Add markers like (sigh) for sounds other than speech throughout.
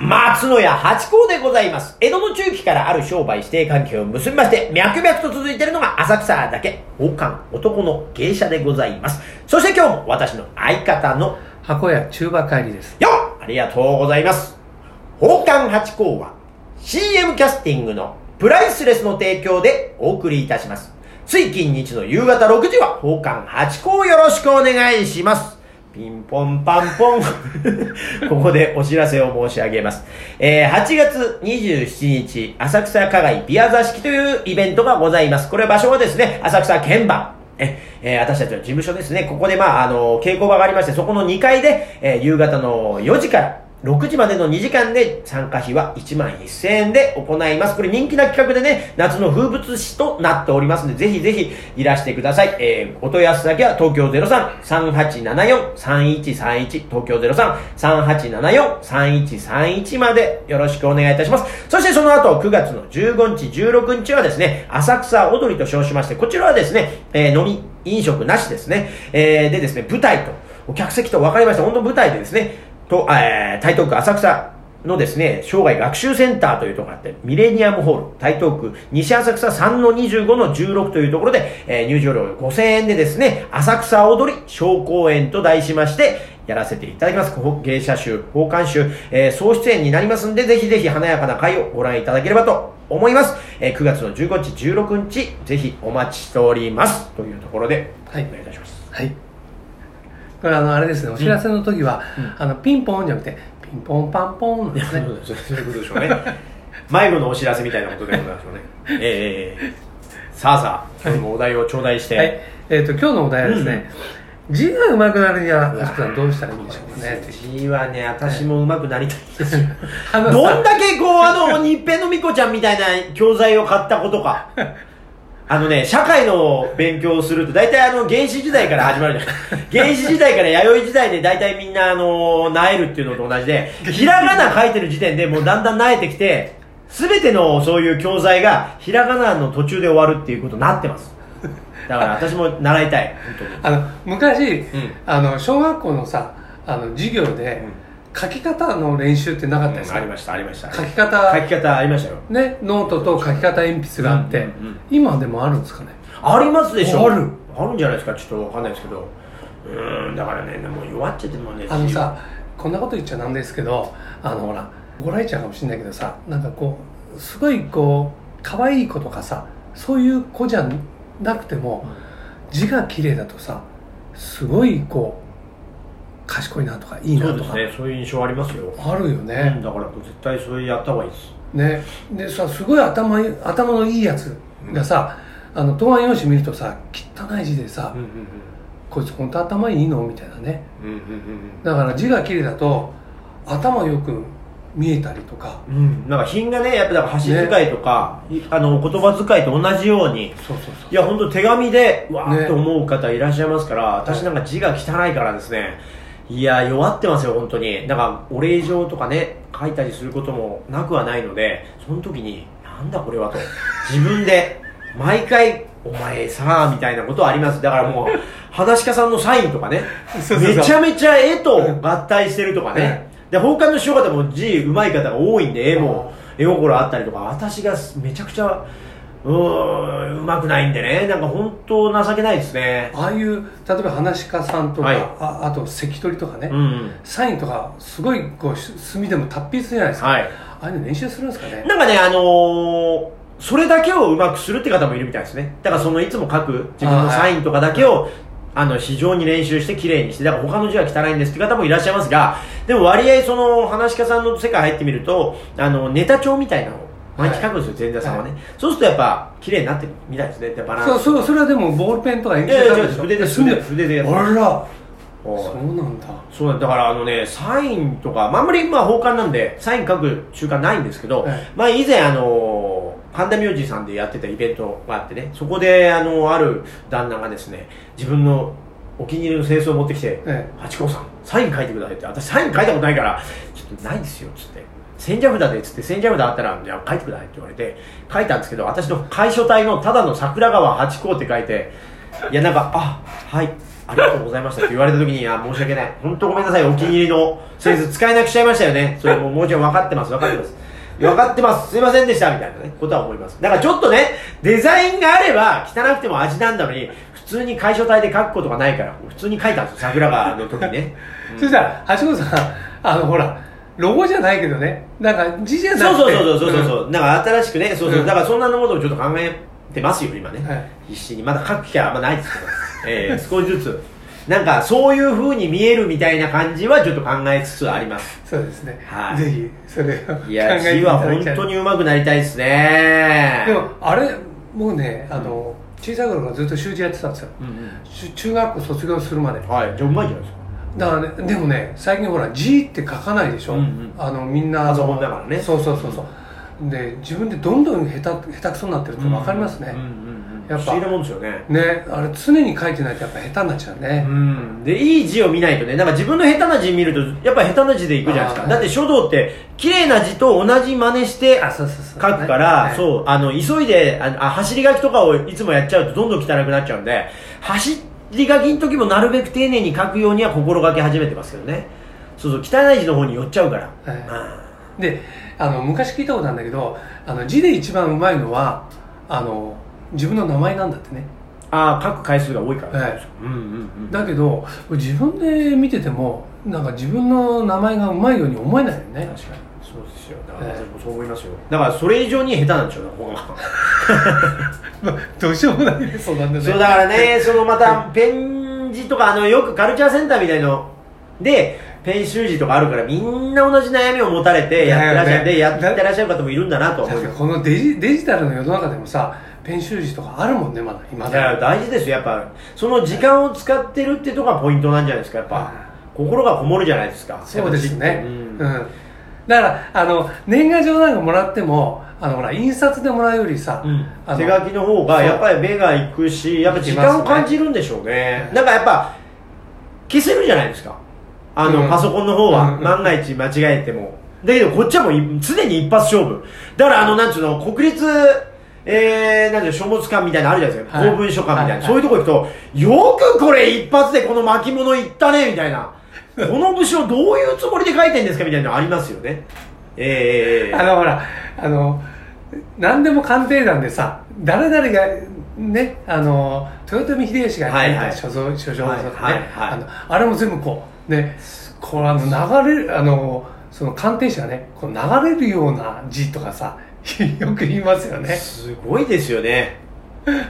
松野屋八甲でございます。江戸の中期からある商売指定関係を結びまして、脈々と続いているのが浅草だけ、王冠男の芸者でございます。そして今日も私の相方の、箱屋中馬帰りです。よっありがとうございます。宝冠八甲は CM キャスティングのプライスレスの提供でお送りいたします。つい近日の夕方6時は宝冠八甲をよろしくお願いします。ピンポンパンポン。(laughs) ここでお知らせを申し上げます。えー、8月27日、浅草花街ビア座敷というイベントがございます。これ場所はですね、浅草鍵盤。え、えー私たちの事務所ですね。ここで、まあ、あの、稽古場がありまして、そこの2階で、えー夕方の4時から6時までの2時間で参加費は1万1000円で行います。これ人気な企画でね、夏の風物詩となっておりますので、ぜひぜひいらしてください。えー、お問い合わせ先は東京03-3874-3131東京03-3874-3131までよろしくお願いいたします。そしてその後、9月の15日、16日はですね、浅草踊りと称しまして、こちらはですね、えー飲み、飲食なしですね。えーでですね、舞台と、お客席と分かりました。本当舞台でですね、と、えー台東区浅草のですね、生涯学習センターというところがあって、ミレニアムホール、台東区西浅草3-25-16というところで、えー入場料5000円でですね、浅草踊り小公演と題しまして、やらせていただきます。ほ芸者集、奉還集、えー総出演になりますんで、ぜひぜひ華やかな会をご覧いただければと思います。えー9月の15日、16日、ぜひお待ちしております。というところで、はいお願いいたします。はい。これあの、あれですね、お知らせの時は、あの、ピンポンじゃなくて、ピンポンパンポンなんですね。そういうことでしょうね。迷子のお知らせみたいなことでございますよね。ええさあさあ、今日もお題を頂戴して、はい。えっ、と、今日のお題はですね、字が上手くなるには、吉さんどうしたらいいんでしょうかね。字はね、私も上手くなりたいんですよ。どんだけこう、あの、日編のみこちゃんみたいな教材を買ったことか。あのね、社会の勉強をすると、大体あの、原始時代から始まるじゃない (laughs) 原始時代から弥生時代で大体みんなあの、なえるっていうのと同じで、ひらがな書いてる時点でもうだんだんなえてきて、すべてのそういう教材が、ひらがなの途中で終わるっていうことになってます。だから私も習いたい。(laughs) あの、昔、んあの、小学校のさ、あの、授業で、書き方の練習ってなかったですか、ありました、ありました。書き方、書き方ありましたよ。ね、ノートと書き方鉛筆があって、うんうんうん。今でもあるんですかね？ありますでしょ。ある。あるんじゃないですか？ちょっとわかんないですけど。うーんだからねもう弱っちゃってもうねあのさ、こんなこと言っちゃなんですけど、あのほら、怒られちゃうかもしれないけどさ、なんかこう、すごいこう、可愛い子とかさ、そういう子じゃなくても、字が綺麗だとさ、すごいこう、賢いなとか、いいなそうですとか、ね。そういう印象ありますよ、あるようんね。だから絶対それやった方がいいです。ね。でさ、すごい頭頭のいいやつがさ、あの、答案用紙見るとさ、汚い字でさ、うんうんこいつ本当頭いいの？みたいなね。うんうんうんだから字が綺麗だと、頭よく見えたりとか、うん。うんなんか品がねやっぱだから箸使いとか、いあの言葉遣いと同じように。そうそうそう。いや本当手紙でうわーねって思う方いらっしゃいますから、私なんか字が汚いからですねいや弱ってますよ本当に。だからお礼状とかね書いたりすることもなくはないのでその時になんだこれはと。自分で毎回お前さみたいなことはあります。だからもう話し家さんのサインとかねめちゃめちゃ絵と合体してるとかね、で放課の師匠方も字上手い方が多いんで絵も絵心あったりとか私がめちゃくちゃうーんうまくないんでね。なんか本当情けないですね。ああいう例えば話し家さんとか、はい。ああと関取とかね、うんサインとかすごいこうし墨でも達筆じゃないですか、はい。ああいうの練習するんですかね。なんかねあのーそれだけをうまくするって方もいるみたいですね。だからそのいつも書く自分のサインとかだけをあの非常に練習して綺麗にしてだから他の字は汚いんですって方もいらっしゃいますがでも割合その話し家さんの世界入ってみるとあのネタ帳みたいなのを毎日書くんですよ前座さんはね、そうするとやっぱ綺麗になってるみたいですね。でバランスそうそうそれはでもボールペンとか鉛いやいや筆でしょ？筆で墨筆筆でやってあらそうなんだ。そうなんだ。だからあのね、サインとか、まあ、あんまりまあ奉還なんで、サイン書く習慣ないんですけど、はい。まあ以前あの、神田明神さんでやってたイベントがあってね、そこであの、ある旦那がですね、自分のお気に入りの清掃を持ってきて、え八甲さん、サイン書いてくださいって、私サイン書いたことないから、ちょっとないですよ、つって。千社札でっつって千社札あったら、じゃあ書いてくださいって言われて、書いたんですけど、私の楷書体のただの桜川八甲って書いて、いやなんか、あ、はい、ありがとうございましたって言われた時に、あ、申し訳ない。本当ごめんなさい、お気に入りのセンス使えなくしちゃいましたよね。それももちろん分かってます、分かってます。分かってます。すいませんでした、みたいなね、ことは思います。だからちょっとね、デザインがあれば、汚くても味なんだのに、普通に楷書体で書くことがないから、普通に書いたんですよ、桜川の時ね。(laughs) そしたら橋本さんあのほらロゴじゃないけどね。なんか字じゃなくて。そうそうそうそうそうそう、なんか新しくね、そうそう、うん。だからそんなのことをちょっと考えてますよ、今ね。はい必死に。まだ書く機会あんまないです。けど、えー、少しずつ。なんか、そういう風に見えるみたいな感じはちょっと考えつつあります。そうですね、はい。ぜひそれを考えいや、てい。字は本当に上手くなりたいですね。でもあれもうねあの小さい頃からずっと習字やってたんですよ。うんうん。し中学校卒業するまで。はい、じゃあうまいじゃないですか。だからねでもね最近ほら字って書かないでしょ、うんうん。あのみんな。パソコンだからね。そうそうそうそう。で自分でどんどん下手下手くそになってるって分かりますね。うん、うんうん。やっぱ。不思議なもんですよね。ねあれ常に書いてないとやっぱ下手になっちゃうね、うん、でいい字を見ないとね。なんか自分の下手な字見るとやっぱ下手な字でいくじゃないですか。だって書道って綺麗な字と同じ真似して書くから、ね。そう。あの急いでああ走り書きとかをいつもやっちゃうとどんどん汚くなっちゃうんで走り書きの時もなるべく丁寧に書くようには心がけ始めてますけどね。そうそう汚い字の方に寄っちゃうから、はい。あであの昔聞いたことあるんだけどあの字で一番うまいのはあの自分の名前なんだってね。あー書く回数が多いから、はい。うんうんうんだけど自分で見ててもなんか自分の名前がうまいように思えないよね。確かに。そうですよ。だからええ僕もそう思いますよ。だからそれ以上に下手なんでしょうねここがまあどうしようもないねそうなんだね。そうだからね、そのまたペン字とか、あのよくカルチャーセンターみたいので、ペン習字とかあるから、みんな同じ悩みを持たれてやってらっしゃる、ねでやってらっしゃる方もいるんだなとは思います。このデジデジタルの世の中でもさペン習字とかあるもんねまだ。今だ大事ですよ、やっぱ、その時間を使ってるってとこがポイントなんじゃないですか、やっぱ、心がこもるじゃないですか。そうですね。やっぱ字ってうん、だからあの年賀状なんかもらってもあのほら印刷でもらうよりさ、うん手書きの方がやっぱり目がいくし、やっぱ時間を感じるんでしょうね。うんなんかやっぱ、消せるじゃないですか。あの、うんパソコンの方は、うん万が一間違えても。だけどこっちはもうい常に一発勝負。だからあの、なんつうの、国立、えー、なんていうの書物館みたいなのあるじゃないですか。はい公文書館みたいな。はいそういうとこ行くと、よくこれ一発でこの巻物いったね、みたいな。(laughs) この武将どういうつもりで書いてんですかみたいなのありますよね。えー、あのほらあの何でも鑑定団でさ誰々がねあの豊臣秀吉が書いた書像書状とかね、はいはいはい。あのあれも全部こうねこうあの流れるあのその鑑定士がねこう流れるような字とかさ (laughs) よく言いますよね。すごいですよね。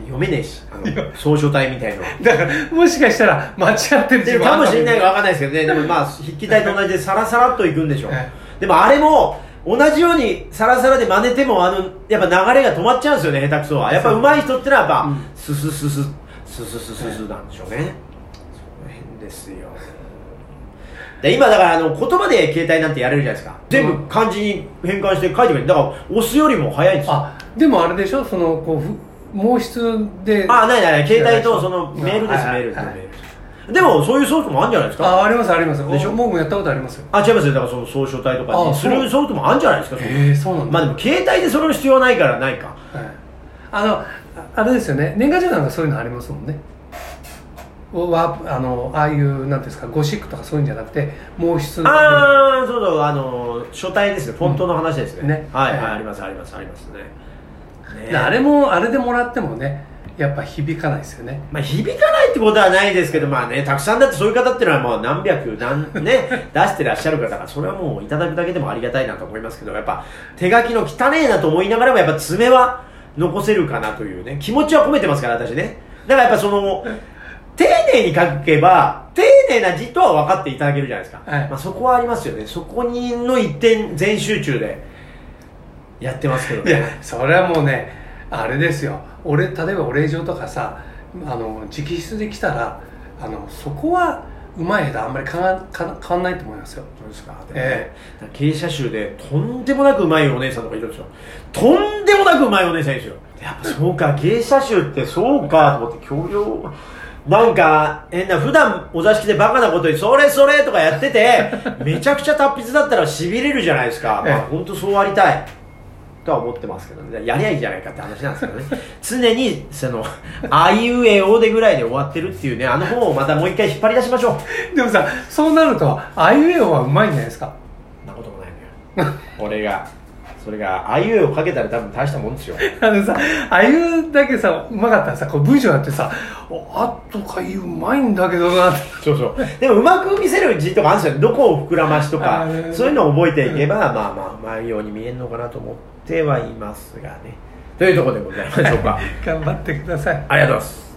読めねえし、あの、総書体みたいの。だからもしかしたら間違ってるかもしれないかわかかんないですけどね、でもまあ、筆記体と同じでサラサラっといくんでしょう。はい。でもあれも、同じようにサラサラで真似ても、あの、やっぱ流れが止まっちゃうんですよね、下手くそは。やっぱ上手い人ってのはやっぱ、うん。スススス、スススススなんでしょうね。その辺ですよ。で今だからあの言葉で携帯なんてやれるじゃないですか。全部漢字に変換して書いてくれる。だから押すよりも早いんですよ。あでもあれでしょ？そのこうふ毛筆で。あ、ないないない、携帯とそのメールです、はいメールです、はい。メールでも、そういうソフトもあるんじゃないですか？あありますありますでしょ？僕もやったことありますよあ、違いますよ。だからその総書体とかにあするソフトもあるんじゃないですか？へえそうなんだまあでも、携帯でその必要はないからないか。はいあのああれですよね年賀状なんかそういうのありますもんねわあのああいうなんですかゴシックとかそういうんじゃなくて毛筆のあー、そうそう、あの、書体ですね。フォントの話ですね。うんねはい、はい、はいあります、あります、ありますね。ねであれもあれでもらってもねやっぱ響かないですよねまあ、響かないってことはないですけど、まあね、たくさんだってそういう方っていうのはもう何百、何、ね、(laughs) 出してらっしゃる方だから、それはもういただくだけでもありがたいなと思いますけど、やっぱ手書きの汚ねえなと思いながらも、やっぱ爪は残せるかなというね、気持ちは込めてますから、私ね。だからやっぱその、丁寧に書けば、丁寧な字とは分かっていただけるじゃないですか。はいまあそこはありますよね。そこにの一点全集中でやってますけどいやね。それはもうねあれですよ俺例えばお礼状とかさあの直筆で来たらあのそこはうまい下手あんまり変わか変わんないと思いますよそうですか。え経営者集でとんでもなくうまいお姉さんとかいるんですよ。とんでもなくうまいお姉さんいるんですよ。やっぱそうか、(laughs) 経営者集ってそうかと思って協業、なんか変な、普段お座敷でバカなことにそれそれとかやってて、めちゃくちゃ達筆だったら痺れるじゃないですか。まあええ本当そうありたい。とは思ってますけどね。やりゃいいじゃないかって話なんですけどね。(laughs) 常にそのあいうえおでぐらいで終わってるっていうねあの本をまたもう一回引っ張り出しましょう。(laughs) でもさそうなるとあいうえおはうまいんじゃないですか？なこともないのよ (laughs) 俺がそれがあいうえおかけたら多分大したもんですよ。あのさああいうだけさうまかったらさこう文章だってさおあとかいううまいんだけどなって。そうそう。でもうまく見せる字とかあるんですよ。どこを膨らましとかそういうのを覚えていけば、まあまあうまいように見えるのかなと思ってはいますがね。というところでございましょうか。(laughs) 頑張ってください。ありがとうございます